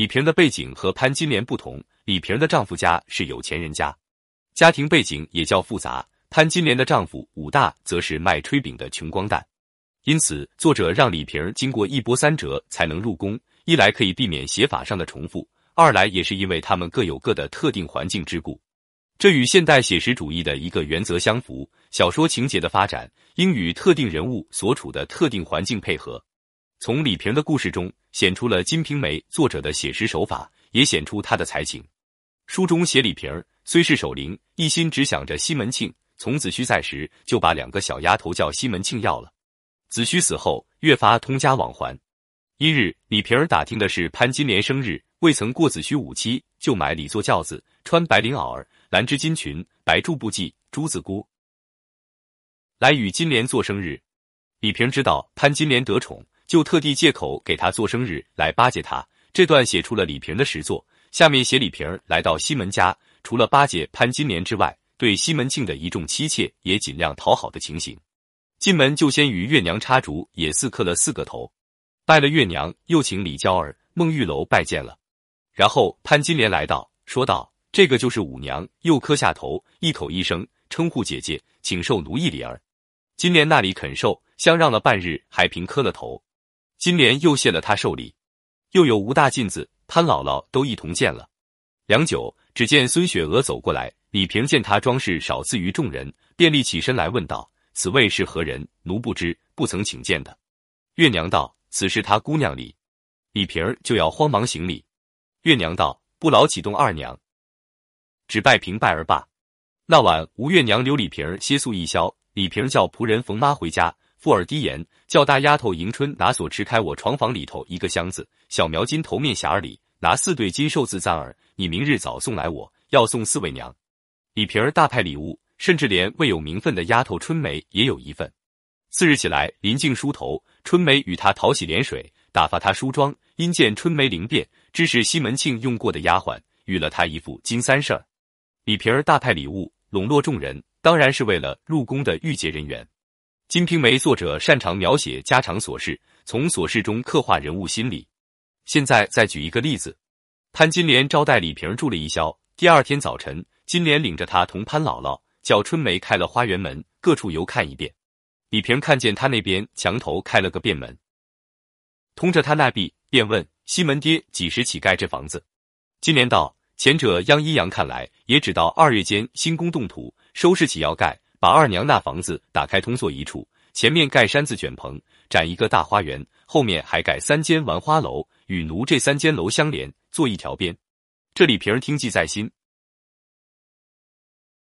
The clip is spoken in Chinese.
李萍的背景和潘金莲不同，李萍的丈夫家是有钱人家，家庭背景也较复杂。潘金莲的丈夫武大则是卖炊饼的穷光蛋，因此作者让李萍经过一波三折才能入宫，一来可以避免写法上的重复，二来也是因为他们各有各的特定环境之故。这与现代写实主义的一个原则相符：小说情节的发展应与特定人物所处的特定环境配合。从李萍的故事中显出了《金瓶梅》作者的写实手法，也显出他的才情。书中写李萍虽是守灵，一心只想着西门庆。从子虚在时，就把两个小丫头叫西门庆要了。子虚死后，越发通家往还。一日，李瓶儿打听的是潘金莲生日，未曾过子虚五七，就买礼坐轿子，穿白绫袄儿、蓝织金裙、白珠布髻、珠子箍，来与金莲做生日。李瓶知道潘金莲得宠，就特地借口给他做生日来巴结他。这段写出了李瓶的实作。下面写李瓶来到西门家，除了巴结潘金莲之外。对西门庆的一众妻妾也尽量讨好的情形，进门就先与月娘插烛，也似磕了四个头，拜了月娘，又请李娇儿、孟玉楼拜见了。然后潘金莲来到，说道：“这个就是五娘。”又磕下头，一口一声称呼姐姐，请受奴役礼儿。金莲那里肯受，相让了半日，还平磕了头。金莲又谢了他寿礼，又有吴大妗子、潘姥姥都一同见了。良久，只见孙雪娥走过来。李萍见她装饰少自于众人，便立起身来问道：“此位是何人？奴不知，不曾请见的。”月娘道：“此是他姑娘礼。”李萍儿就要慌忙行礼。月娘道：“不劳启动二娘，只拜平拜而罢。”那晚吴月娘留李萍儿歇宿一宵。李萍叫仆人冯妈回家，附耳低言，叫大丫头迎春拿锁持开我床房里头一个箱子，小苗金头面匣儿里拿四对金寿字簪儿，你明日早送来我，要送四位娘。李瓶儿大派礼物，甚至连未有名分的丫头春梅也有一份。次日起来，临近梳头，春梅与他讨洗脸水，打发他梳妆。因见春梅灵便，知是西门庆用过的丫鬟，与了他一副金三事儿。李瓶儿大派礼物，笼络众人，当然是为了入宫的御节人员。《金瓶梅》作者擅长描写家常琐事，从琐事中刻画人物心理。现在再举一个例子：潘金莲招待李瓶住了一宵，第二天早晨。金莲领着他同潘姥姥叫春梅开了花园门，各处游看一遍。李萍看见他那边墙头开了个便门，通着他那壁，便问西门爹几时起盖这房子？金莲道：前者央阴阳看来，也只到二月间新宫动土，收拾起要盖，把二娘那房子打开通做一处，前面盖山子卷棚，展一个大花园，后面还盖三间玩花楼，与奴这三间楼相连，做一条边。这李萍听记在心。